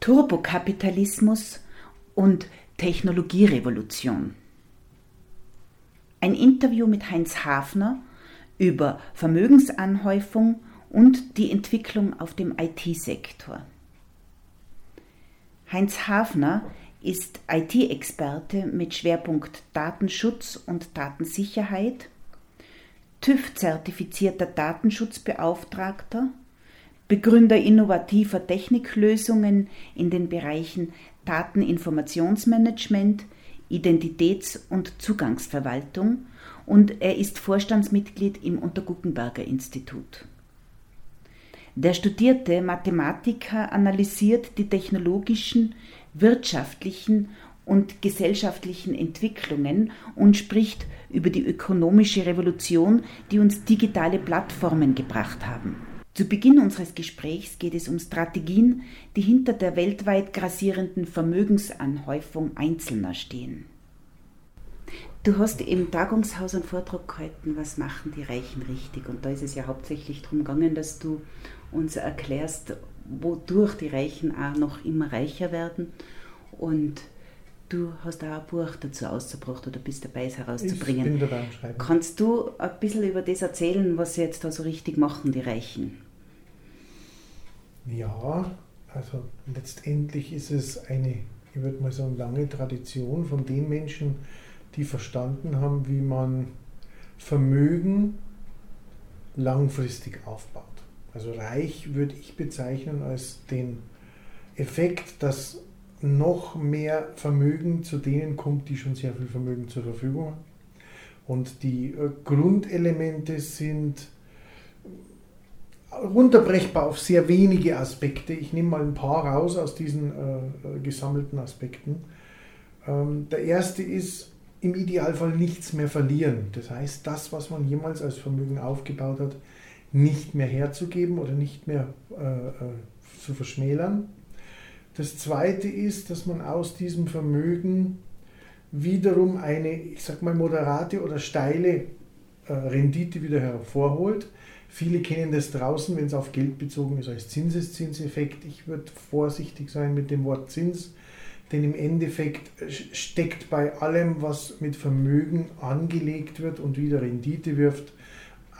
Turbokapitalismus und Technologierevolution. Ein Interview mit Heinz Hafner über Vermögensanhäufung und die Entwicklung auf dem IT-Sektor. Heinz Hafner ist IT-Experte mit Schwerpunkt Datenschutz und Datensicherheit, TÜV-zertifizierter Datenschutzbeauftragter Begründer innovativer Techniklösungen in den Bereichen Dateninformationsmanagement, Identitäts- und Zugangsverwaltung und er ist Vorstandsmitglied im Unterguckenberger Institut. Der studierte Mathematiker analysiert die technologischen, wirtschaftlichen und gesellschaftlichen Entwicklungen und spricht über die ökonomische Revolution, die uns digitale Plattformen gebracht haben. Zu Beginn unseres Gesprächs geht es um Strategien, die hinter der weltweit grassierenden Vermögensanhäufung Einzelner stehen. Du hast im Tagungshaus einen Vortrag gehalten, was machen die Reichen richtig? Und da ist es ja hauptsächlich darum gegangen, dass du uns erklärst, wodurch die Reichen auch noch immer reicher werden. Und du hast auch ein Buch dazu ausgebracht oder bist dabei, es herauszubringen. Ich bin dabei am Schreiben. Kannst du ein bisschen über das erzählen, was sie jetzt da so richtig machen, die Reichen? Ja, also letztendlich ist es eine, ich würde mal sagen, lange Tradition von den Menschen, die verstanden haben, wie man Vermögen langfristig aufbaut. Also reich würde ich bezeichnen als den Effekt, dass noch mehr Vermögen zu denen kommt, die schon sehr viel Vermögen zur Verfügung haben. Und die äh, Grundelemente sind runterbrechbar auf sehr wenige Aspekte. Ich nehme mal ein paar raus aus diesen äh, äh, gesammelten Aspekten. Ähm, der erste ist im Idealfall nichts mehr verlieren. Das heißt, das, was man jemals als Vermögen aufgebaut hat, nicht mehr herzugeben oder nicht mehr äh, äh zu verschmälern. Das zweite ist, dass man aus diesem Vermögen wiederum eine, ich sag mal, moderate oder steile äh, Rendite wieder hervorholt Viele kennen das draußen, wenn es auf Geld bezogen ist, als Zinseszinseffekt. Ich würde vorsichtig sein mit dem Wort Zins, denn im Endeffekt steckt bei allem, was mit Vermögen angelegt wird und wieder Rendite wirft,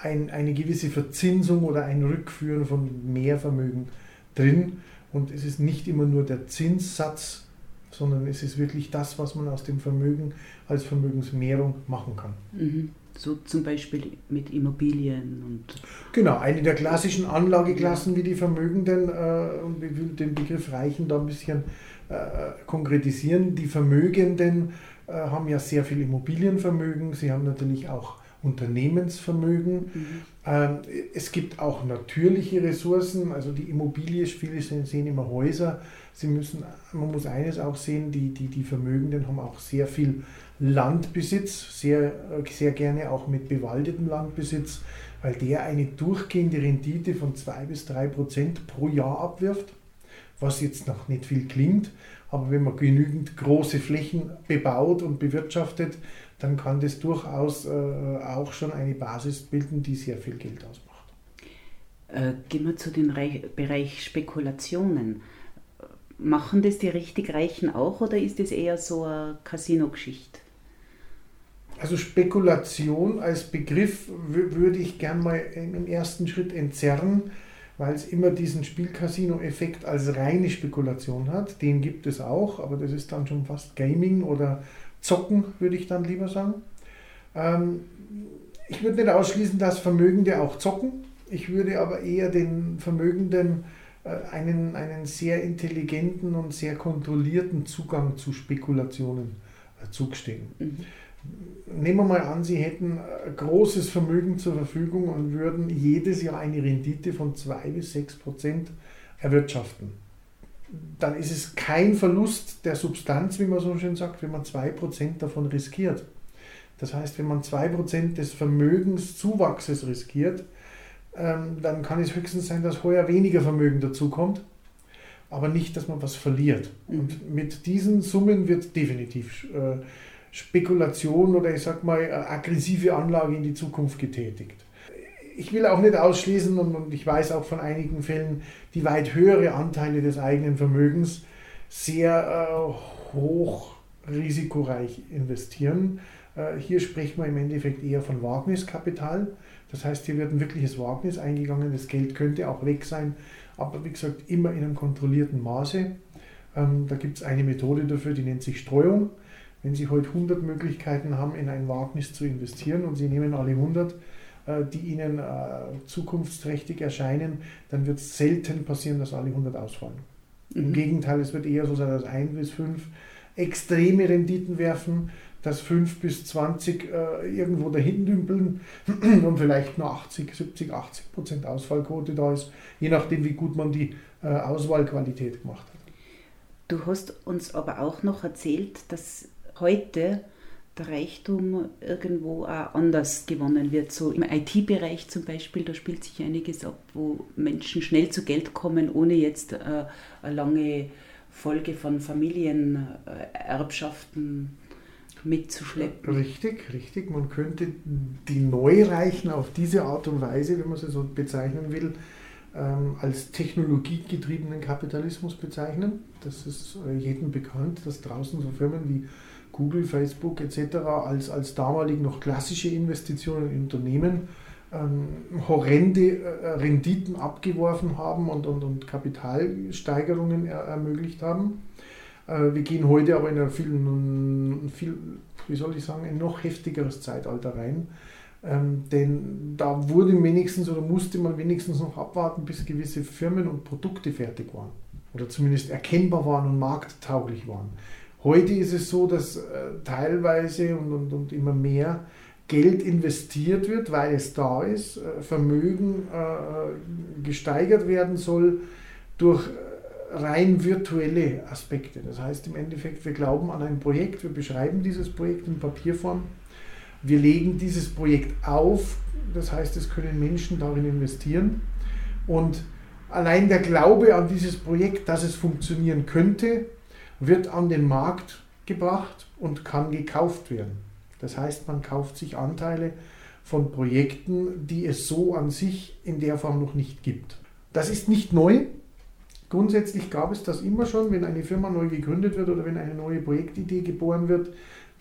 ein, eine gewisse Verzinsung oder ein Rückführen von Mehrvermögen drin. Und es ist nicht immer nur der Zinssatz, sondern es ist wirklich das, was man aus dem Vermögen als Vermögensmehrung machen kann. Mhm. So zum Beispiel mit Immobilien und. Genau, eine der klassischen Anlageklassen, wie die Vermögenden, äh, und ich will den Begriff Reichen da ein bisschen äh, konkretisieren. Die Vermögenden äh, haben ja sehr viel Immobilienvermögen, sie haben natürlich auch Unternehmensvermögen. Mhm. Ähm, es gibt auch natürliche Ressourcen, also die Immobilie, viele sehen immer Häuser. Sie müssen, man muss eines auch sehen, die, die, die Vermögenden haben auch sehr viel Landbesitz, sehr, sehr gerne auch mit bewaldetem Landbesitz, weil der eine durchgehende Rendite von 2 bis 3 Prozent pro Jahr abwirft, was jetzt noch nicht viel klingt, aber wenn man genügend große Flächen bebaut und bewirtschaftet, dann kann das durchaus äh, auch schon eine Basis bilden, die sehr viel Geld ausmacht. Äh, gehen wir zu dem Bereich Spekulationen. Machen das die richtig Reichen auch oder ist das eher so eine Casino-Geschichte? Also Spekulation als Begriff würde ich gern mal im ersten Schritt entzerren, weil es immer diesen Spielcasino-Effekt als reine Spekulation hat. Den gibt es auch, aber das ist dann schon fast Gaming oder Zocken, würde ich dann lieber sagen. Ähm, ich würde nicht ausschließen, dass Vermögende auch zocken. Ich würde aber eher den Vermögenden äh, einen, einen sehr intelligenten und sehr kontrollierten Zugang zu Spekulationen äh, zugestehen. Mhm nehmen wir mal an, Sie hätten ein großes Vermögen zur Verfügung und würden jedes Jahr eine Rendite von 2 bis 6 Prozent erwirtschaften. Dann ist es kein Verlust der Substanz, wie man so schön sagt, wenn man 2 Prozent davon riskiert. Das heißt, wenn man 2 Prozent des Vermögenszuwachses riskiert, ähm, dann kann es höchstens sein, dass heuer weniger Vermögen dazukommt, aber nicht, dass man was verliert. Und mit diesen Summen wird definitiv äh, Spekulation oder ich sag mal aggressive Anlage in die Zukunft getätigt. ich will auch nicht ausschließen und, und, ich weiß auch von einigen Fällen, die weit höhere Anteile des eigenen Vermögens sehr äh, hoch risikoreich investieren. Äh, hier spricht man im Endeffekt eher von Wagniskapital. Das heißt, hier wird ein wirkliches Wagnis eingegangen. Das Geld könnte auch weg sein, aber wie gesagt, immer in einem kontrollierten Maße. Ähm, da gibt es eine Methode dafür, die nennt sich Streuung. Wenn Sie heute 100 Möglichkeiten haben, in ein Wagnis zu investieren und Sie nehmen alle 100, äh, die Ihnen äh, zukunftsträchtig erscheinen, dann wird es selten passieren, dass alle 100 ausfallen. Mhm. Im Gegenteil, es wird eher so sein, dass 1 bis 5 extreme Renditen werfen, dass 5 bis 20 äh, irgendwo dahin dümpeln und vielleicht nur 80, 70, 80 Prozent Ausfallquote da ist, je nachdem, wie gut man die äh, Auswahlqualität gemacht hat. Du hast uns aber auch noch erzählt, dass heute der Reichtum irgendwo auch anders gewonnen wird. So im IT-Bereich zum Beispiel, da spielt sich einiges ab, wo Menschen schnell zu Geld kommen, ohne jetzt äh, eine lange Folge von Familienerbschaften mitzuschleppen. Richtig, richtig. Man könnte die Neureichen auf diese Art und Weise, wenn man sie so bezeichnen will, ähm, als technologiegetriebenen Kapitalismus bezeichnen. Das ist äh, jedem bekannt, dass draußen so Firmen wie Google, Facebook etc. als, als damalig noch klassische Investitionen in Unternehmen ähm, horrende äh, Renditen abgeworfen haben und, und, und Kapitalsteigerungen er, ermöglicht haben. Äh, wir gehen heute aber in ein viel, viel, wie soll ich sagen, ein noch heftigeres Zeitalter rein. Ähm, denn da wurde wenigstens oder musste man wenigstens noch abwarten, bis gewisse Firmen und Produkte fertig waren oder zumindest erkennbar waren und markttauglich waren. Heute ist es so, dass äh, teilweise und, und, und immer mehr Geld investiert wird, weil es da ist, äh, Vermögen äh, gesteigert werden soll durch äh, rein virtuelle Aspekte. Das heißt im Endeffekt, wir glauben an ein Projekt, wir beschreiben dieses Projekt in Papierform, wir legen dieses Projekt auf, das heißt, es können Menschen darin investieren und allein der Glaube an dieses Projekt, dass es funktionieren könnte, wird an den Markt gebracht und kann gekauft werden. Das heißt, man kauft sich Anteile von Projekten, die es so an sich in der Form noch nicht gibt. Das ist nicht neu. Grundsätzlich gab es das immer schon, wenn eine Firma neu gegründet wird oder wenn eine neue Projektidee geboren wird,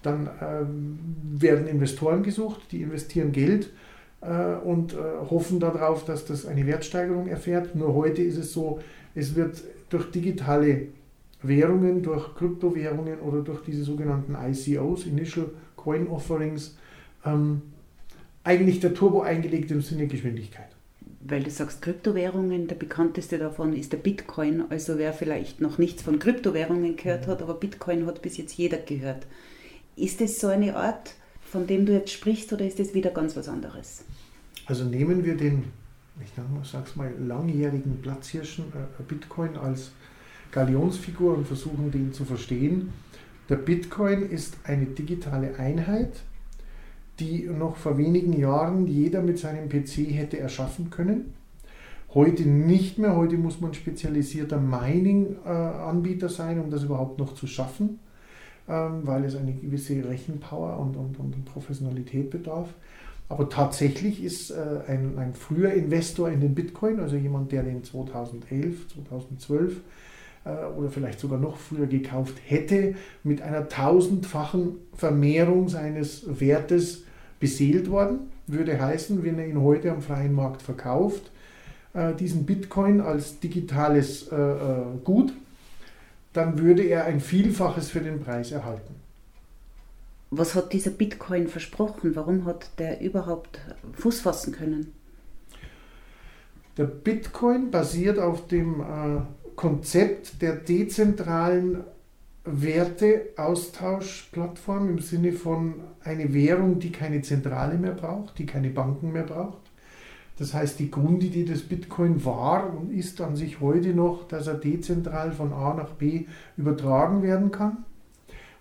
dann ähm, werden Investoren gesucht, die investieren Geld äh, und äh, hoffen darauf, dass das eine Wertsteigerung erfährt. Nur heute ist es so, es wird durch digitale Währungen, durch Kryptowährungen oder durch diese sogenannten ICOs, Initial Coin Offerings, ähm, eigentlich der Turbo eingelegt im Sinne Geschwindigkeit. Weil du sagst Kryptowährungen, der bekannteste davon ist der Bitcoin. Also wer vielleicht noch nichts von Kryptowährungen gehört hat, aber Bitcoin hat bis jetzt jeder gehört. Ist es so eine Art, von dem du jetzt sprichst, oder ist es wieder ganz was anderes? Also nehmen wir den, ich sag's mal, langjährigen Platzhirschen äh, Bitcoin als Galionsfigur und versuchen, den zu verstehen. Der Bitcoin ist eine digitale Einheit, die noch vor wenigen Jahren jeder mit seinem PC hätte erschaffen können. Heute nicht mehr. Heute muss man spezialisierter Mining-Anbieter sein, um das überhaupt noch zu schaffen, ähm, weil es eine gewisse Rechenpower und, und, und Professionalität bedarf. Aber tatsächlich ist äh, ein, ein früher Investor in den Bitcoin, also jemand, der den 2011, 2012 äh, oder vielleicht sogar noch früher gekauft hätte, mit einer tausendfachen Vermehrung seines Wertes beseelt worden. Würde heißen, wenn er ihn heute am freien Markt verkauft, äh, diesen Bitcoin als digitales äh, Gut, dann würde er ein Vielfaches für den Preis erhalten. Was hat dieser Bitcoin versprochen? Warum hat der überhaupt Fuß fassen können? Der Bitcoin basiert auf dem Konzept der dezentralen Werteaustauschplattform im Sinne von eine Währung, die keine Zentrale mehr braucht, die keine Banken mehr braucht. Das heißt, die Grundidee des Bitcoin war und ist an sich heute noch, dass er dezentral von A nach B übertragen werden kann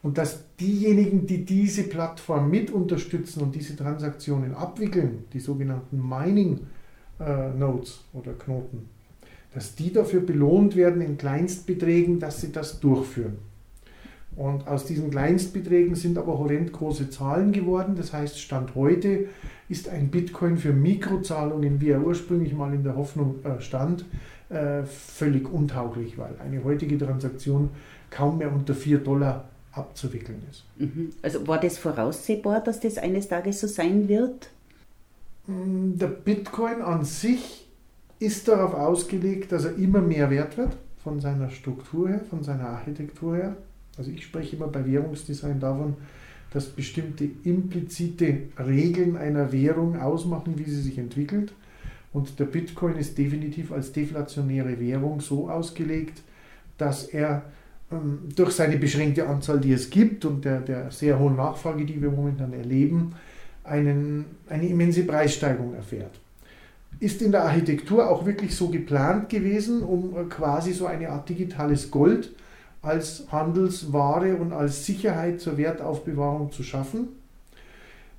und dass diejenigen, die diese Plattform mit unterstützen und diese Transaktionen abwickeln, die sogenannten Mining äh, oder Knoten, dass die dafür belohnt werden in Kleinstbeträgen, dass sie das durchführen. Und aus diesen Kleinstbeträgen sind aber horrend große Zahlen geworden. Das heißt, Stand heute ist ein Bitcoin für Mikrozahlungen, wie er ursprünglich mal in der Hoffnung äh, stand, äh, völlig untauglich, weil eine heutige Transaktion kaum mehr unter 4 Dollar abzuwickeln ist. Mhm. Also war das voraussehbar, dass das eines Tages so sein wird? Mm, der Bitcoin an sich ist darauf ausgelegt, dass er immer mehr wert wird, von seiner Struktur her, von seiner Architektur her. Also ich spreche immer bei Währungsdesign davon, dass bestimmte implizite Regeln einer Währung ausmachen, wie sie sich entwickelt. Und der Bitcoin ist definitiv als deflationäre Währung so ausgelegt, dass er ähm, durch seine beschränkte Anzahl, die es gibt und der, der sehr hohen Nachfrage, die wir momentan erleben, einen, eine immense Preissteigerung erfährt. Ist in der Architektur auch wirklich so geplant gewesen, um äh, quasi so eine Art digitales Gold als Handelsware und als Sicherheit zur Wertaufbewahrung zu schaffen.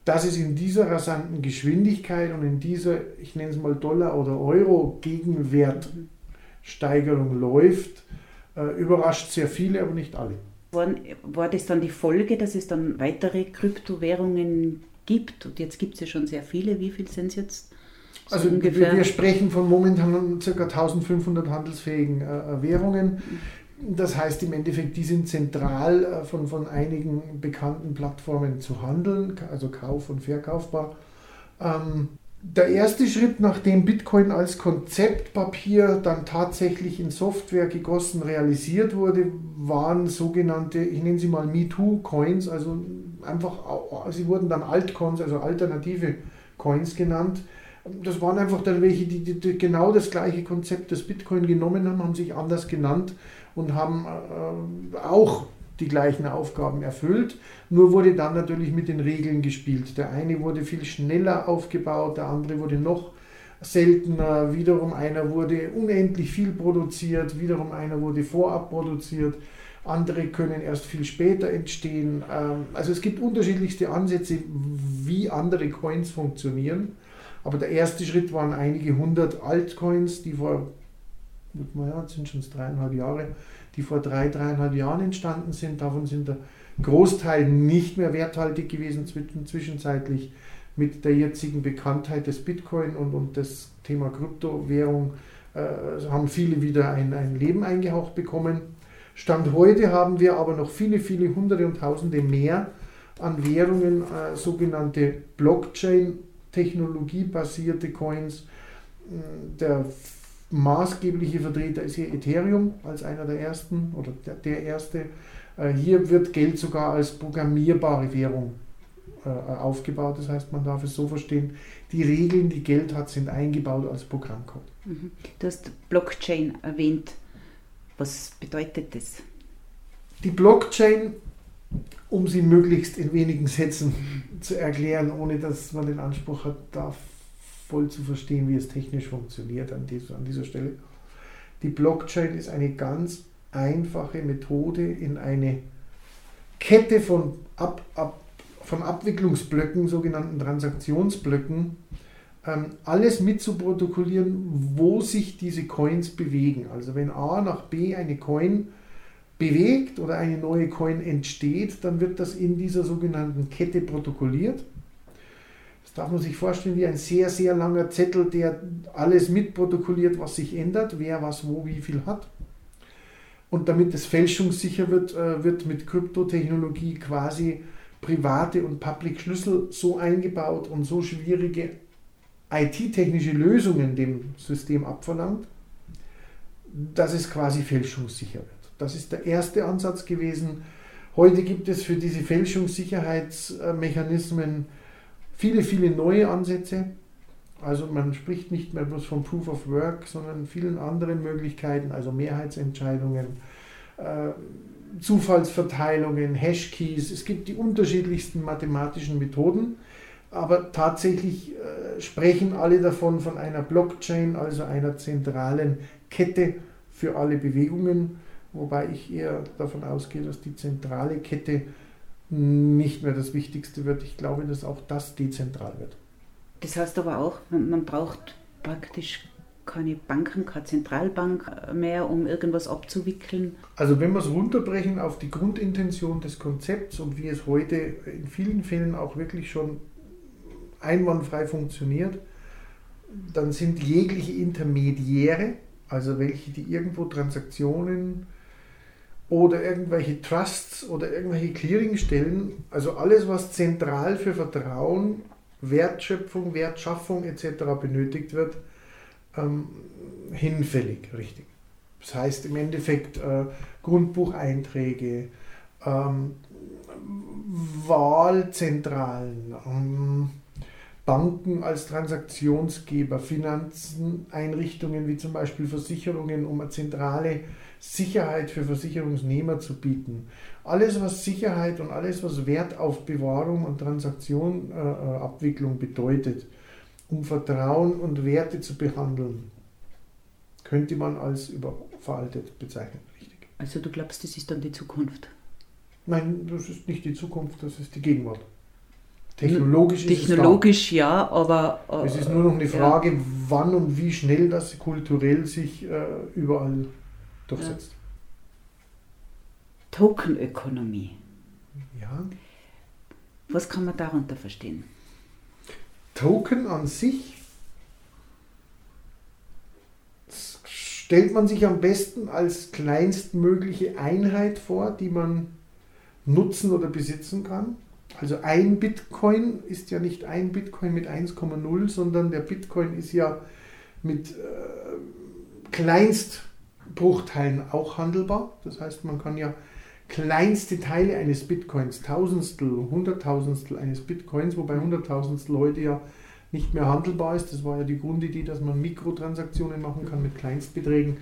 Dass es in dieser rasanten Geschwindigkeit und in dieser, ich nenne es mal Dollar- oder Euro-Gegenwertsteigerung läuft, äh, überrascht sehr viele, aber nicht alle. War, das dann die Folge, dass es dann weitere Kryptowährungen gibt? Und jetzt gibt es ja schon sehr viele. Wie viele sind es jetzt? So also ungefähr? wir sprechen von momentan ca. 1500 handelsfähigen äh, Währungen. Das heißt im Endeffekt, die sind zentral äh, von, von einigen bekannten Plattformen zu handeln, also kauf- und verkaufbar. Ähm, der erste Schritt, nachdem Bitcoin als Konzeptpapier dann tatsächlich in Software gegossen realisiert wurde, waren sogenannte, ich nenne sie mal MeToo-Coins, also einfach, sie wurden dann Altcoins, also alternative Coins genannt. Das waren einfach dann welche, die, die, die genau das gleiche Konzept des Bitcoin genommen haben, haben sich anders genannt und haben äh, auch die gleichen Aufgaben erfüllt. Nur wurde dann natürlich mit den Regeln gespielt. Der eine wurde viel schneller aufgebaut, der andere wurde noch seltener, wiederum einer wurde unendlich viel produziert, wiederum einer wurde vorab produziert, andere können erst viel später entstehen. Ähm, also es gibt unterschiedlichste Ansätze, wie andere Coins funktionieren. Aber der erste Schritt waren einige hundert Altcoins, die vor naja, jetzt sind schon dreieinhalb Jahre, die vor drei, dreieinhalb Jahren entstanden sind. Davon sind der Großteil nicht mehr werthaltig gewesen, zwischenzeitlich mit der jetzigen Bekanntheit des Bitcoin und, und das Thema Kryptowährung äh, haben viele wieder ein, ein Leben eingehaucht bekommen. Stand heute haben wir aber noch viele, viele Hunderte und Tausende mehr an Währungen, äh, sogenannte Blockchain-Technologie-basierte Coins. Der maßgebliche Vertreter ist hier Ethereum als einer der ersten oder der, der erste. Äh, hier wird Geld sogar als programmierbare Währung äh, aufgebaut. Das heißt, man darf es so verstehen, die Regeln, die Geld hat, sind eingebaut als Programmcode. Mhm. Du hast Blockchain erwähnt. Was bedeutet das? Die Blockchain, um sie möglichst in wenigen Sätzen zu erklären, ohne dass man den Anspruch hat, darf voll zu verstehen, wie es technisch funktioniert an dieser, an dieser Stelle. Die Blockchain ist eine ganz einfache Methode in eine Kette von, Ab, Ab, von Abwicklungsblöcken, sogenannten Transaktionsblöcken, ähm, alles mitzuprotokollieren, wo sich diese Coins bewegen. Also wenn A nach B eine Coin bewegt oder eine neue Coin entsteht, dann wird das in dieser sogenannten Kette protokolliert. Das darf man sich vorstellen wie ein sehr, sehr langer Zettel, der alles mitprotokolliert, was sich ändert, wer was wo wie viel hat. Und damit es fälschungssicher wird, äh, wird mit Kryptotechnologie quasi private und Public Schlüssel so eingebaut und so schwierige IT-technische Lösungen dem System abverlangt, dass es quasi fälschungssicher wird. Das ist der erste Ansatz gewesen. Heute gibt es für diese Fälschungssicherheitsmechanismen viele, viele neue Ansätze. Also man spricht nicht mehr bloß vom Proof of Work, sondern vielen anderen Möglichkeiten, also Mehrheitsentscheidungen, äh, Zufallsverteilungen, Hashkeys. Es gibt die unterschiedlichsten mathematischen Methoden, aber tatsächlich äh, sprechen alle davon von einer Blockchain, also einer zentralen Kette für alle Bewegungen, wobei ich eher davon ausgehe, dass die zentrale Kette nicht mehr das Wichtigste wird. Ich glaube, dass auch das dezentral wird. Das heißt aber auch, man braucht praktisch keine Banken, keine Zentralbank mehr, um irgendwas abzuwickeln. Also wenn wir es runterbrechen auf die Grundintention des Konzepts und wie es heute in vielen Fällen auch wirklich schon einwandfrei funktioniert, dann sind jegliche Intermediäre, also welche, die irgendwo Transaktionen oder irgendwelche Trusts oder irgendwelche Clearingstellen, also alles, was zentral für Vertrauen, Wertschöpfung, Wertschaffung etc. benötigt wird, ähm, hinfällig, richtig. Das heißt im Endeffekt äh, Grundbucheinträge, ähm, Wahlzentralen, ähm, Banken als Transaktionsgeber, Finanzeneinrichtungen wie zum Beispiel Versicherungen, um eine zentrale Sicherheit für Versicherungsnehmer zu bieten. Alles, was Sicherheit und alles, was Wertaufbewahrung und Transaktionabwicklung äh, bedeutet, um Vertrauen und Werte zu behandeln, könnte man als überveraltet bezeichnen. Richtig. Also du glaubst, das ist dann die Zukunft? Nein, das ist nicht die Zukunft, das ist die Gegenwart. Technologisch, Technologisch ist es ja, aber. Äh, es ist nur noch eine Frage, ja. wann und wie schnell das kulturell sich äh, überall durchsetzt. Tokenökonomie. Ja. Was kann man darunter verstehen? Token an sich stellt man sich am besten als kleinstmögliche Einheit vor, die man nutzen oder besitzen kann. Also ein Bitcoin ist ja nicht ein Bitcoin mit 1,0, sondern der Bitcoin ist ja mit äh, Kleinstbruchteilen auch handelbar. Das heißt, man kann ja kleinste Teile eines Bitcoins, Tausendstel, Hunderttausendstel eines Bitcoins, wobei Hunderttausendstel heute ja nicht mehr handelbar ist. Das war ja die Grundidee, dass man Mikrotransaktionen machen kann mit Kleinstbeträgen.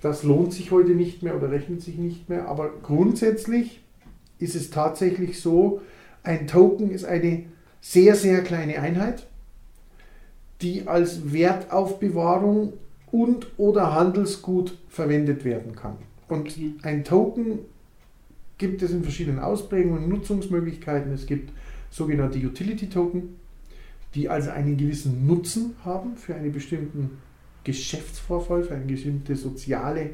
Das lohnt sich heute nicht mehr oder rechnet sich nicht mehr. Aber grundsätzlich ist es tatsächlich so, ein Token ist eine sehr, sehr kleine Einheit, die als Wertaufbewahrung und oder Handelsgut verwendet werden kann. Und ein Token gibt es in verschiedenen Ausprägungen und Nutzungsmöglichkeiten. Es gibt sogenannte Utility Token, die also einen gewissen Nutzen haben für einen bestimmten Geschäftsvorfall, für eine bestimmte soziale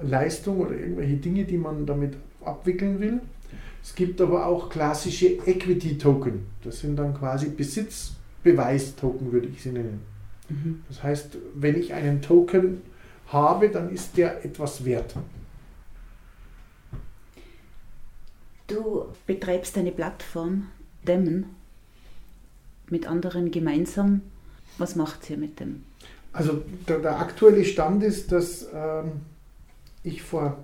Leistung oder irgendwelche Dinge, die man damit abwickeln will. Es gibt aber auch klassische Equity Token. Das sind dann quasi Besitzbeweis-Token, würde ich sie nennen. Mhm. Das heißt, wenn ich einen Token habe, dann ist der etwas wert. Du betreibst eine Plattform, Demon, mit anderen gemeinsam. Was macht ihr mit dem? Also der, der aktuelle Stand ist, dass ähm, ich vor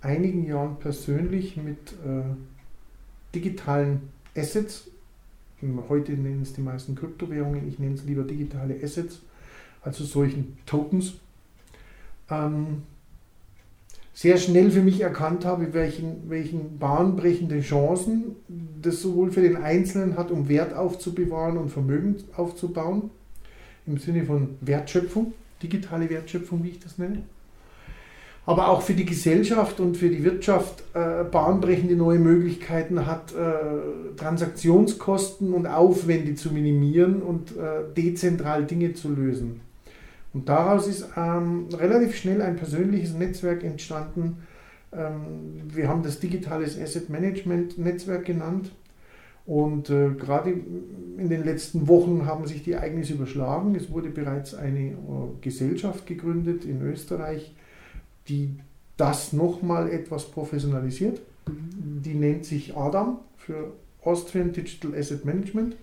einigen Jahren persönlich mit äh, digitalen Assets, heute nennen es die meisten Kryptowährungen, ich nenne es lieber digitale Assets, also solchen Tokens, ähm, sehr schnell für mich erkannt habe, welchen, welchen bahnbrechende Chancen das sowohl für den Einzelnen hat, um Wert aufzubewahren und Vermögen aufzubauen, im Sinne von Wertschöpfung, digitale Wertschöpfung, wie ich das nenne, aber auch für die Gesellschaft und für die Wirtschaft äh, bahnbrechende neue Möglichkeiten hat, äh, Transaktionskosten und Aufwände zu minimieren und äh, dezentral Dinge zu lösen. Und daraus ist ähm, relativ schnell ein persönliches Netzwerk entstanden. Ähm, wir haben das digitales Asset Management Netzwerk genannt. Und äh, gerade in den letzten Wochen haben sich die Ereignisse überschlagen. Es wurde bereits eine äh, Gesellschaft gegründet in Österreich, die das nochmal etwas professionalisiert. Die nennt sich ADAM für Austrian Digital Asset Management.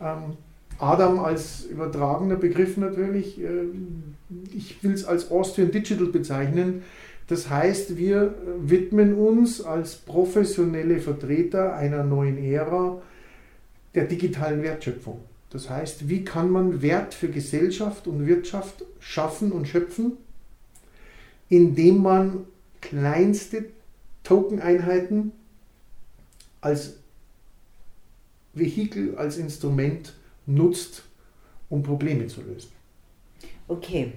Ähm, Adam als übertragener Begriff natürlich. Äh, ich will es als Austrian Digital bezeichnen. Das heißt, wir widmen uns als professionelle Vertreter einer neuen Ära der digitalen Wertschöpfung. Das heißt, wie kann man Wert für Gesellschaft und Wirtschaft schaffen und schöpfen, indem man kleinste Token-Einheiten als Vehikel, als Instrument nutzt, um Probleme zu lösen. Okay,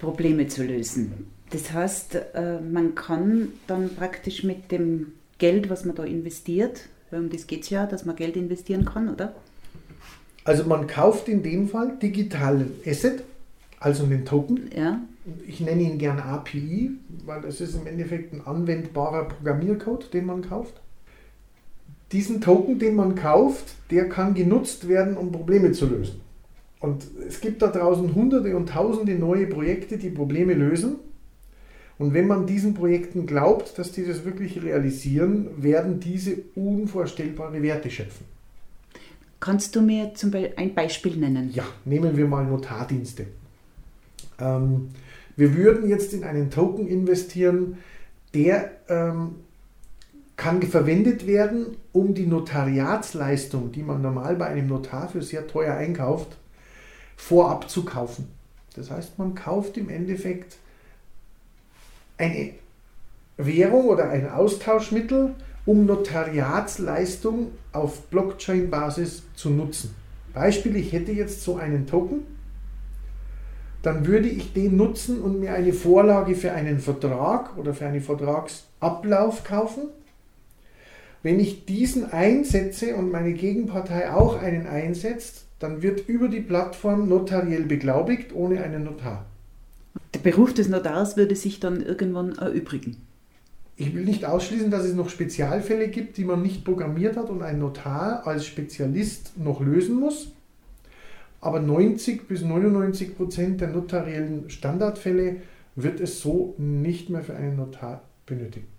Probleme zu lösen. Das heißt, äh, man kann dann praktisch mit dem Geld, was man da investiert, weil um das geht es ja, dass man Geld investieren kann, oder? Also man kauft in dem Fall digitalen Asset, also einen Token. Ja. Ich nenne ihn gern API, weil es ist im Endeffekt ein anwendbarer Programmiercode, den man kauft. Diesen Token, den man kauft, der kann genutzt werden, um Probleme zu lösen. Und es gibt da draußen hunderte und tausende neue Projekte, die Probleme lösen. Und wenn man diesen Projekten glaubt, dass die das wirklich realisieren, werden diese unvorstellbare Werte schöpfen. Kannst du mir zum Beispiel ein Beispiel nennen? Ja, nehmen wir mal Notardienste. Ähm, wir würden jetzt in einen Token investieren, der ähm, kann verwendet werden, um die Notariatsleistung, die man normal bei einem Notar für sehr teuer einkauft, vorab zu kaufen. Das heißt, man kauft im Endeffekt eine Währung oder ein Austauschmittel, um Notariatsleistung auf Blockchain-Basis zu nutzen. Beispiel, ich hätte jetzt so einen Token, dann würde ich den nutzen und mir eine Vorlage für einen Vertrag oder für einen Vertragsablauf kaufen. Wenn ich diesen einsetze und meine Gegenpartei auch einen einsetzt, dann wird über die Plattform notariell beglaubigt ohne einen Notar. Der Beruf des Notars würde sich dann irgendwann erübrigen. Ich will nicht ausschließen, dass es noch Spezialfälle gibt, die man nicht programmiert hat und ein Notar als Spezialist noch lösen muss. Aber 90 bis 99 Prozent der notariellen Standardfälle wird es so nicht mehr für einen Notar benötigen.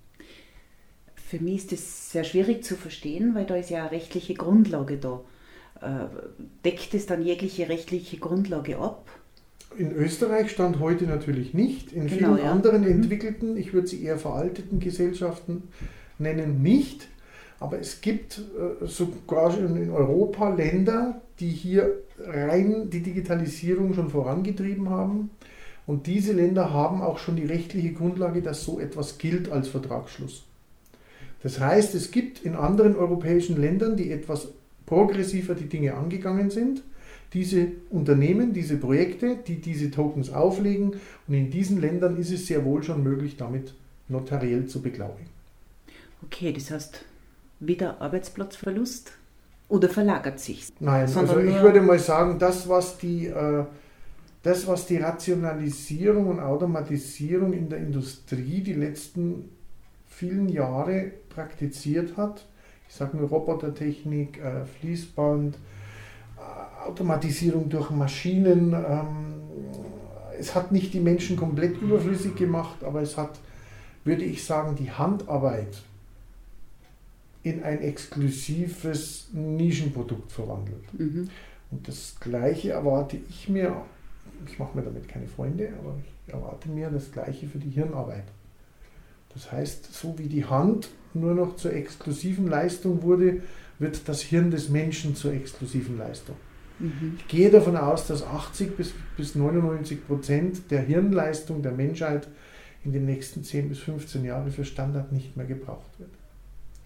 Für mich ist das sehr schwierig zu verstehen, weil da ist ja eine rechtliche Grundlage da. Äh, deckt es dann jegliche rechtliche Grundlage ab? In Österreich stand heute natürlich nicht. In genau, vielen ja. anderen mhm. entwickelten, ich würde sie eher veralteten Gesellschaften nennen, nicht. Aber es gibt äh, sogar in Europa Länder, die hier rein die Digitalisierung schon vorangetrieben haben. Und diese Länder haben auch schon die rechtliche Grundlage, dass so etwas gilt als Vertragsschluss. Das heißt, es gibt in anderen europäischen Ländern, die etwas progressiver die Dinge angegangen sind, diese Unternehmen, diese Projekte, die diese Tokens auflegen. Und in diesen Ländern ist es sehr wohl schon möglich, damit notariell zu beglaubigen. Okay, das heißt wieder Arbeitsplatzverlust oder verlagert sich? Nein, also ich würde mal sagen, das, was die, äh, das, was die Rationalisierung und Automatisierung in der Industrie die letzten vielen Jahre praktiziert hat, ich sage nur Robotertechnik, äh, Fließband, äh, Automatisierung durch Maschinen. Ähm, es hat nicht die Menschen komplett überflüssig gemacht, aber es hat, würde ich sagen, die Handarbeit in ein exklusives Nischenprodukt verwandelt. Mhm. Und das Gleiche erwarte ich mir, ich mache mir damit keine Freunde, aber ich erwarte mir das Gleiche für die Hirnarbeit. Das heißt, so wie die Hand nur noch zur exklusiven Leistung wurde, wird das Hirn des Menschen zur exklusiven Leistung. Mhm. Ich gehe davon aus, dass 80 bis, bis 99 Prozent der Hirnleistung der Menschheit in den nächsten 10 bis 15 Jahren für Standard nicht mehr gebraucht wird.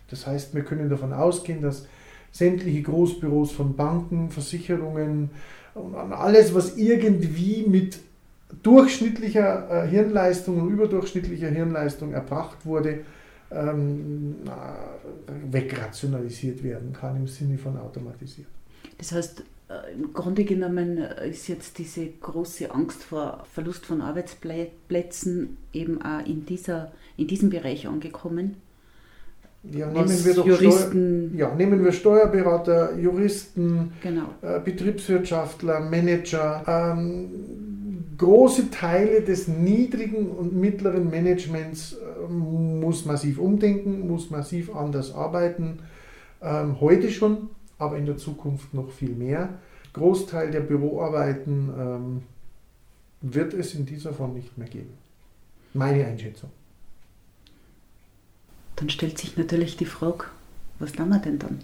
Das heißt, wir können davon ausgehen, dass sämtliche Großbüros von Banken, Versicherungen und alles, was irgendwie mit durchschnittlicher äh, Hirnleistung und überdurchschnittlicher Hirnleistung erbracht wurde, ähm, wegrationalisiert werden kann im Sinne von automatisiert. Das heißt, äh, im Grunde genommen ist jetzt diese große Angst vor Verlust von Arbeitsplätzen eben auch in, dieser, in diesem Bereich angekommen. Ja, nehmen wir doch Juristen. Steuer, ja, nehmen wir Steuerberater, Juristen, genau. äh, Betriebswirtschaftler, Manager. Ähm, große Teile des niedrigen und mittleren Managements äh, muss massiv umdenken, muss massiv anders arbeiten. Ähm, heute schon, aber in der Zukunft noch viel mehr. Großteil der Büroarbeiten ähm, wird es in dieser Form nicht mehr geben. Meine Einschätzung. Dann stellt sich natürlich die Frage, was tun wir denn dann?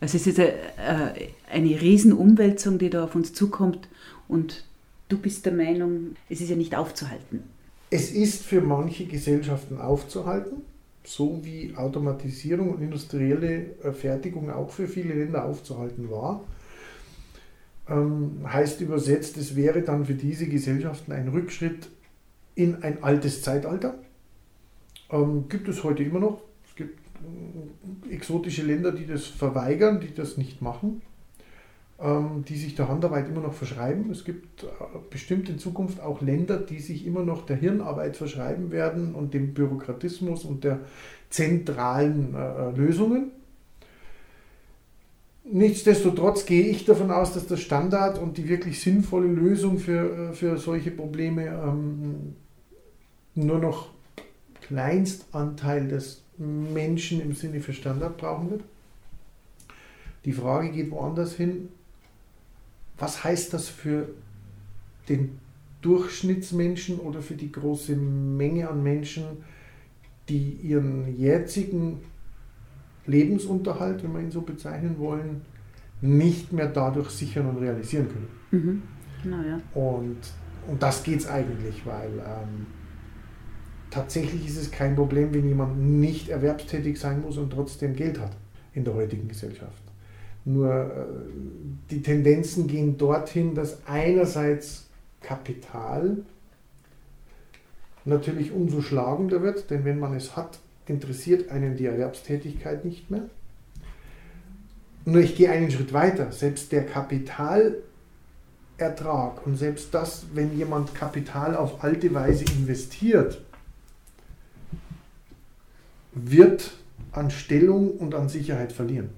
Also es ist eine, äh, eine Riesenumwälzung, die da auf uns zukommt und Du bist der Meinung, es ist ja nicht aufzuhalten. Es ist für manche Gesellschaften aufzuhalten, so wie Automatisierung und industrielle Fertigung auch für viele Länder aufzuhalten war. Ähm, heißt übersetzt, es wäre dann für diese Gesellschaften ein Rückschritt in ein altes Zeitalter. Ähm, gibt es heute immer noch. Es gibt äh, exotische Länder, die das verweigern, die das nicht machen. Ähm, die sich der Handarbeit immer noch verschreiben. Es gibt äh, bestimmt in Zukunft auch Länder, die sich immer noch der Hirnarbeit verschreiben werden und dem Bürokratismus und der zentralen äh, Lösungen. Nichtsdestotrotz gehe ich davon aus, dass der Standard und die wirklich sinnvolle Lösung für, für solche Probleme ähm, nur noch Kleinstanteil des Menschen im Sinne für Standard brauchen wird. Die Frage geht woanders hin. Was heißt das für den Durchschnittsmenschen oder für die große Menge an Menschen, die ihren jetzigen Lebensunterhalt, wenn wir ihn so bezeichnen wollen, nicht mehr dadurch sichern und realisieren können. Mhm. Genau, ja. Und um das geht es eigentlich, weil ähm, tatsächlich ist es kein Problem, wenn jemand nicht erwerbstätig sein muss und trotzdem Geld hat in der heutigen Gesellschaft. Nur äh, die Tendenzen gehen dorthin, dass einerseits Kapital natürlich umso schlagender wird, denn wenn man es hat, interessiert einen die Erwerbstätigkeit nicht mehr. Nur ich gehe einen Schritt weiter. Selbst der Kapitalertrag und selbst das, wenn jemand Kapital auf alte Weise investiert, wird an Stellung und an Sicherheit verlieren.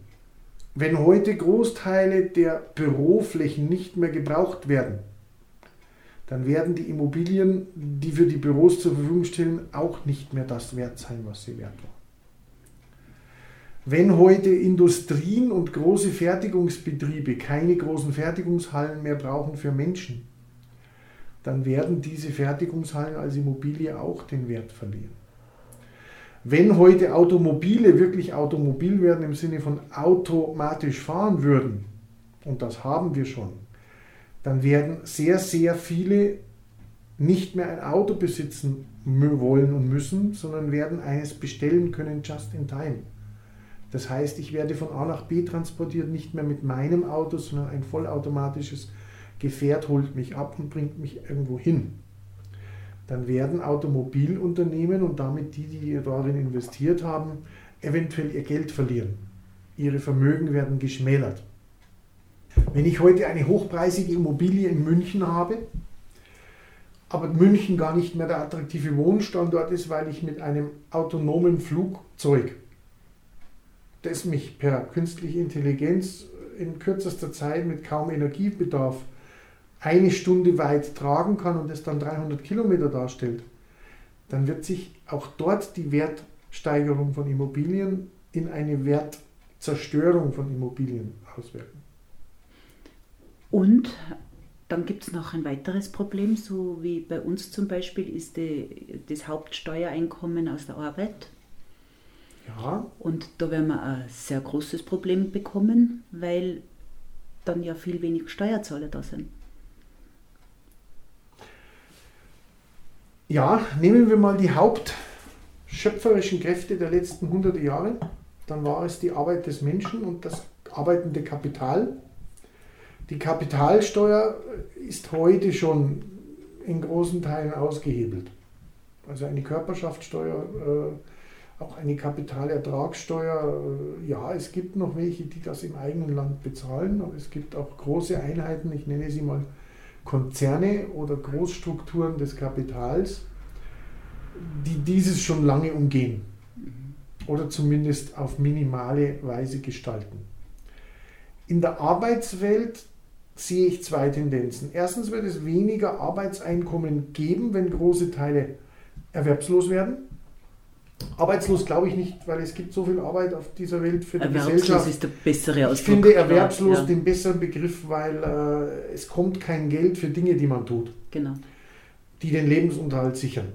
Wenn heute Großteile der Büroflächen nicht mehr gebraucht werden, dann werden die Immobilien, die für die Büros zur Verfügung stehen, auch nicht mehr das wert sein, was sie wert waren. Wenn heute Industrien und große Fertigungsbetriebe keine großen Fertigungshallen mehr brauchen für Menschen, dann werden diese Fertigungshallen als Immobilie auch den Wert verlieren. Wenn heute Automobile wirklich automobil werden im Sinne von automatisch fahren würden, und das haben wir schon, dann werden sehr, sehr viele nicht mehr ein Auto besitzen wollen und müssen, sondern werden eines bestellen können just in time. Das heißt, ich werde von A nach B transportiert, nicht mehr mit meinem Auto, sondern ein vollautomatisches Gefährt holt mich ab und bringt mich irgendwo hin. Dann werden Automobilunternehmen und damit die, die darin investiert haben, eventuell ihr Geld verlieren. Ihre Vermögen werden geschmälert. Wenn ich heute eine hochpreisige Immobilie in München habe, aber München gar nicht mehr der attraktive Wohnstandort ist, weil ich mit einem autonomen Flugzeug, das mich per künstliche Intelligenz in kürzester Zeit mit kaum Energiebedarf eine Stunde weit tragen kann und es dann 300 Kilometer darstellt, dann wird sich auch dort die Wertsteigerung von Immobilien in eine Wertzerstörung von Immobilien auswirken. Und dann gibt es noch ein weiteres Problem, so wie bei uns zum Beispiel ist die, das Hauptsteuereinkommen aus der Arbeit. Ja. Und da werden wir ein sehr großes Problem bekommen, weil dann ja viel wenig Steuerzahler da sind. Ja, nehmen wir mal die hauptschöpferischen Kräfte der letzten 100 Jahre. Dann war es die Arbeit des Menschen und das arbeitende Kapital. Die Kapitalsteuer ist heute schon in großen Teilen ausgehebelt. Also eine Körperschaftssteuer, äh, auch eine Kapitalertragssteuer. Äh, ja, es gibt noch welche, die das im eigenen Land bezahlen, aber es gibt auch große Einheiten, ich nenne sie mal Konzerne oder Großstrukturen des Kapitals, die dieses schon lange umgehen oder zumindest auf minimale Weise gestalten. In der Arbeitswelt sehe ich zwei Tendenzen. Erstens wird es weniger Arbeitseinkommen geben, wenn große Teile erwerbslos werden. Arbeitslos glaube ich nicht, weil es gibt so viel Arbeit auf dieser Welt für die erwerbslos Gesellschaft. ist der bessere Ausdruck. Ich finde erwerbslos ja. den besseren Begriff, weil äh, es kommt kein Geld für Dinge, die man tut. Genau. Die den Lebensunterhalt sichern.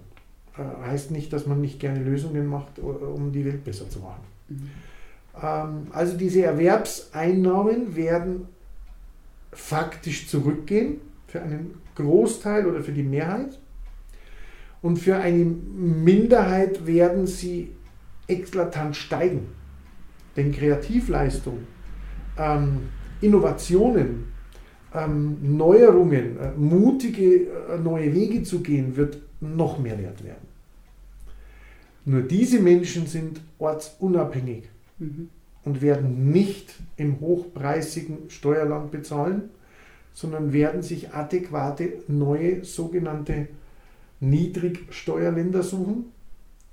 Äh, heißt nicht, dass man nicht gerne Lösungen macht, um die Welt besser zu machen. Mhm. Ähm, also diese Erwerbseinnahmen werden faktisch zurückgehen für einen Großteil oder für die Mehrheit. Und für eine Minderheit werden sie eklatant steigen. Denn Kreativleistung, ähm, Innovationen, ähm, Neuerungen, äh, mutige äh, neue Wege zu gehen, wird noch mehr wert werden. Nur diese Menschen sind ortsunabhängig. Mhm und werden nicht im hochpreisigen Steuerland bezahlen, sondern werden sich adäquate neue sogenannte Niedrigsteuerländer suchen,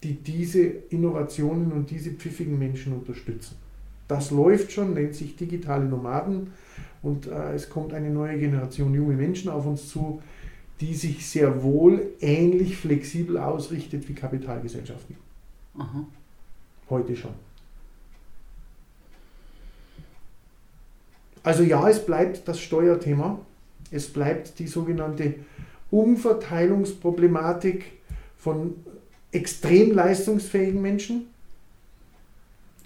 die diese Innovationen und diese pfiffigen Menschen unterstützen. Das läuft schon, nennt sich digitale Nomaden und äh, es kommt eine neue Generation junge Menschen auf uns zu, die sich sehr wohl ähnlich flexibel ausrichtet wie Kapitalgesellschaften. Aha. Heute schon. Also ja, es bleibt das Steuerthema. Es bleibt die sogenannte Umverteilungsproblematik von extrem leistungsfähigen Menschen.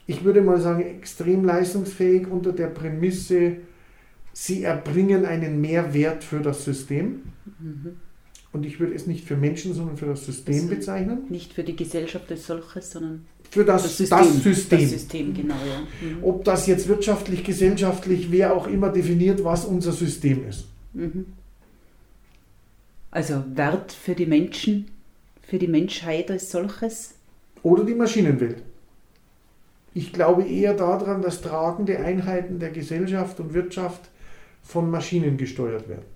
Ich würde mal sagen, extrem leistungsfähig unter der Prämisse, sie erbringen einen Mehrwert für das System. Mhm. Und ich würde es nicht für Menschen, sondern für das System also bezeichnen. Nicht für die Gesellschaft als solches, sondern für das, das System. Das System. Das System genau, ja. Mhm. Ob das jetzt wirtschaftlich, gesellschaftlich, wer auch immer definiert, was unser System ist. Mhm. Also Wert für die Menschen, für die Menschheit als solches? Oder die Maschinenwelt. Ich glaube eher daran, dass tragende Einheiten der Gesellschaft und Wirtschaft von Maschinen gesteuert werden.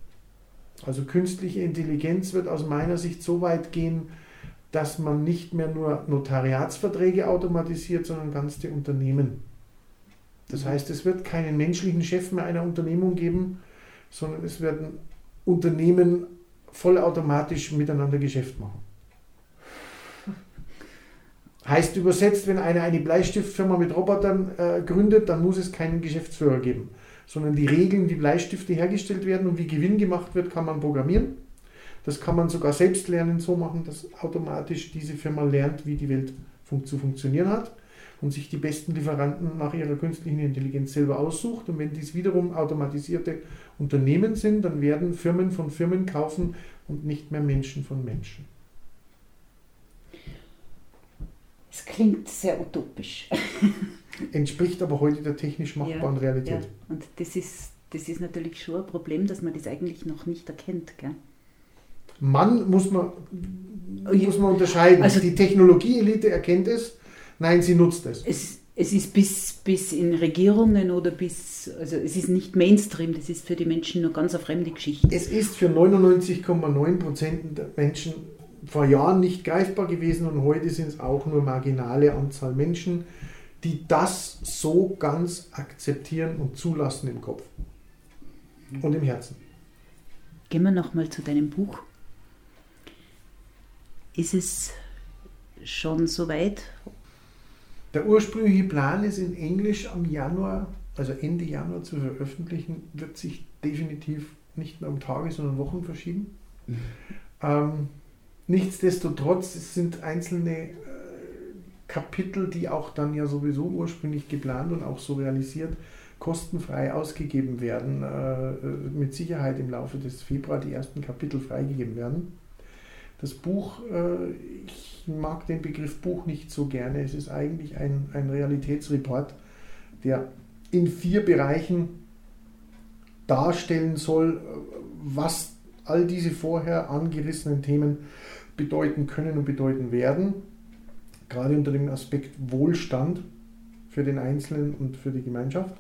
Also künstliche Intelligenz wird aus meiner Sicht so weit gehen, dass man nicht mehr nur Notariatsverträge automatisiert, sondern ganze Unternehmen. Das mhm. heißt, es wird keinen menschlichen Chef mehr einer Unternehmung geben, sondern es werden Unternehmen vollautomatisch miteinander Geschäft machen. Heißt übersetzt, wenn einer eine Bleistiftfirma mit Robotern äh, gründet, dann muss es keinen Geschäftsführer geben, sondern die Regeln, wie Bleistifte hergestellt werden und wie Gewinn gemacht wird, kann man programmieren. Das kann man sogar selbst lernen, so machen, dass automatisch diese Firma lernt, wie die Welt fun zu funktionieren hat und sich die besten Lieferanten nach ihrer künstlichen Intelligenz selber aussucht. Und wenn dies wiederum automatisierte Unternehmen sind, dann werden Firmen von Firmen kaufen und nicht mehr Menschen von Menschen. Es klingt sehr utopisch. Entspricht aber heute der technisch machbaren ja, Realität. Ja. Und das ist, das ist natürlich schon ein Problem, dass man das eigentlich noch nicht erkennt. Gell? Mann muss man, muss man unterscheiden. Also die Technologieelite erkennt es, nein, sie nutzt es. es. Es ist bis, bis in Regierungen oder bis, also es ist nicht Mainstream, das ist für die Menschen nur ganz eine fremde Geschichte. Es ist für 99,9 Prozent der Menschen vor Jahren nicht greifbar gewesen und heute sind es auch nur marginale Anzahl Menschen, die das so ganz akzeptieren und zulassen im Kopf und im Herzen. Gehen wir nochmal zu deinem Buch. Ist es schon soweit? Der ursprüngliche Plan ist in Englisch am Januar, also Ende Januar zu veröffentlichen, wird sich definitiv nicht mehr um Tage, sondern Wochen verschieben. Mhm. Ähm, nichtsdestotrotz, es sind einzelne äh, Kapitel, die auch dann ja sowieso ursprünglich geplant und auch so realisiert, kostenfrei ausgegeben werden, äh, mit Sicherheit im Laufe des Februar die ersten Kapitel freigegeben werden. Das Buch, äh, ich mag den Begriff Buch nicht so gerne. Es ist eigentlich ein, ein Realitätsreport, der in vier Bereichen darstellen soll, was all diese vorher angerissenen Themen bedeuten können und bedeuten werden. Gerade unter dem Aspekt Wohlstand für den Einzelnen und für die Gemeinschaft.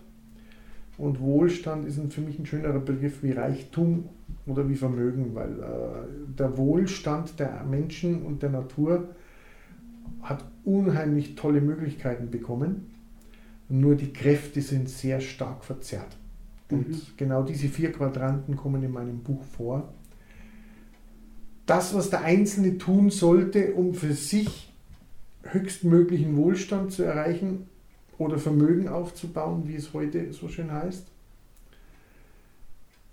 Und Wohlstand ist für mich ein schönerer Begriff wie Reichtum oder wie Vermögen, weil äh, der Wohlstand der Menschen und der Natur hat unheimlich tolle Möglichkeiten bekommen. Nur die Kräfte sind sehr stark verzerrt. Und mhm. genau diese vier Quadranten kommen in meinem Buch vor. Das, was der Einzelne tun sollte, um für sich höchstmöglichen Wohlstand zu erreichen oder Vermögen aufzubauen, wie es heute so schön heißt,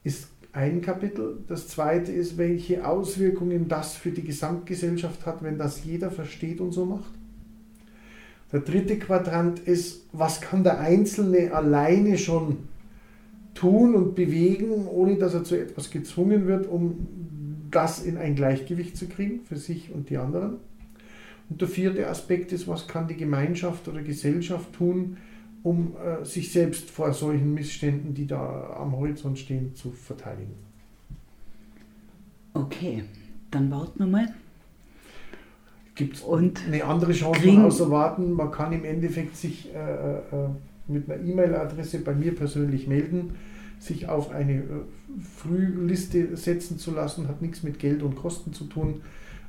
ist ein Kapitel. Das zweite ist, welche Auswirkungen das für die Gesamtgesellschaft hat, wenn das jeder versteht und so macht. Der dritte Quadrant ist, was kann der Einzelne alleine schon tun und bewegen, ohne dass er zu etwas gezwungen wird, um das in ein Gleichgewicht zu kriegen für sich und die anderen. Und der vierte Aspekt ist, was kann die Gemeinschaft oder Gesellschaft tun, um äh, sich selbst vor solchen Missständen, die da am Horizont stehen, zu verteidigen. Okay, dann warten wir mal. Gibt es eine andere Chance außer warten? Man kann im Endeffekt sich äh, äh, mit einer E-Mail-Adresse bei mir persönlich melden, sich auf eine äh, Frühliste setzen zu lassen, hat nichts mit Geld und Kosten zu tun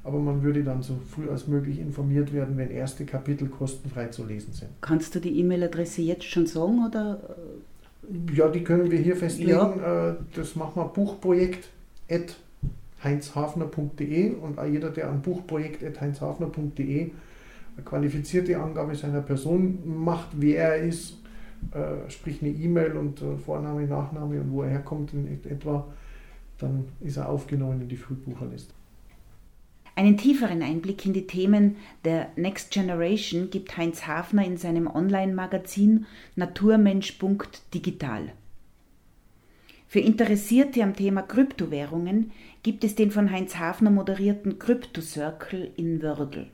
aber man würde dann so früh als möglich informiert werden, wenn erste Kapitel kostenfrei zu lesen sind. Kannst du die E-Mail-Adresse jetzt schon sagen oder? Ja, die können wir hier festlegen. Ja. Äh, das machen wir Buchprojekt heinzhafner.de und auch jeder, der an buchprojekt.heinzhafner.de eine qualifizierte Angabe seiner Person macht, wer er ist, äh, sprich eine E-Mail und äh, Vorname, Nachname und wo er herkommt in etwa, dann ist er aufgenommen in die Frühbucherliste. Einen tieferen Einblick in die Themen der Next Generation gibt Heinz Hafner in seinem Online-Magazin naturmensch.digital. Für Interessierte am Thema Kryptowährungen gibt es den von Heinz Hafner moderierten Crypto Circle in Wördl.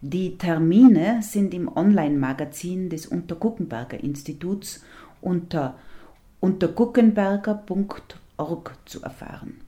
Die Termine sind im Online-Magazin des Unterguckenberger Instituts unter unterguckenberger.org zu erfahren.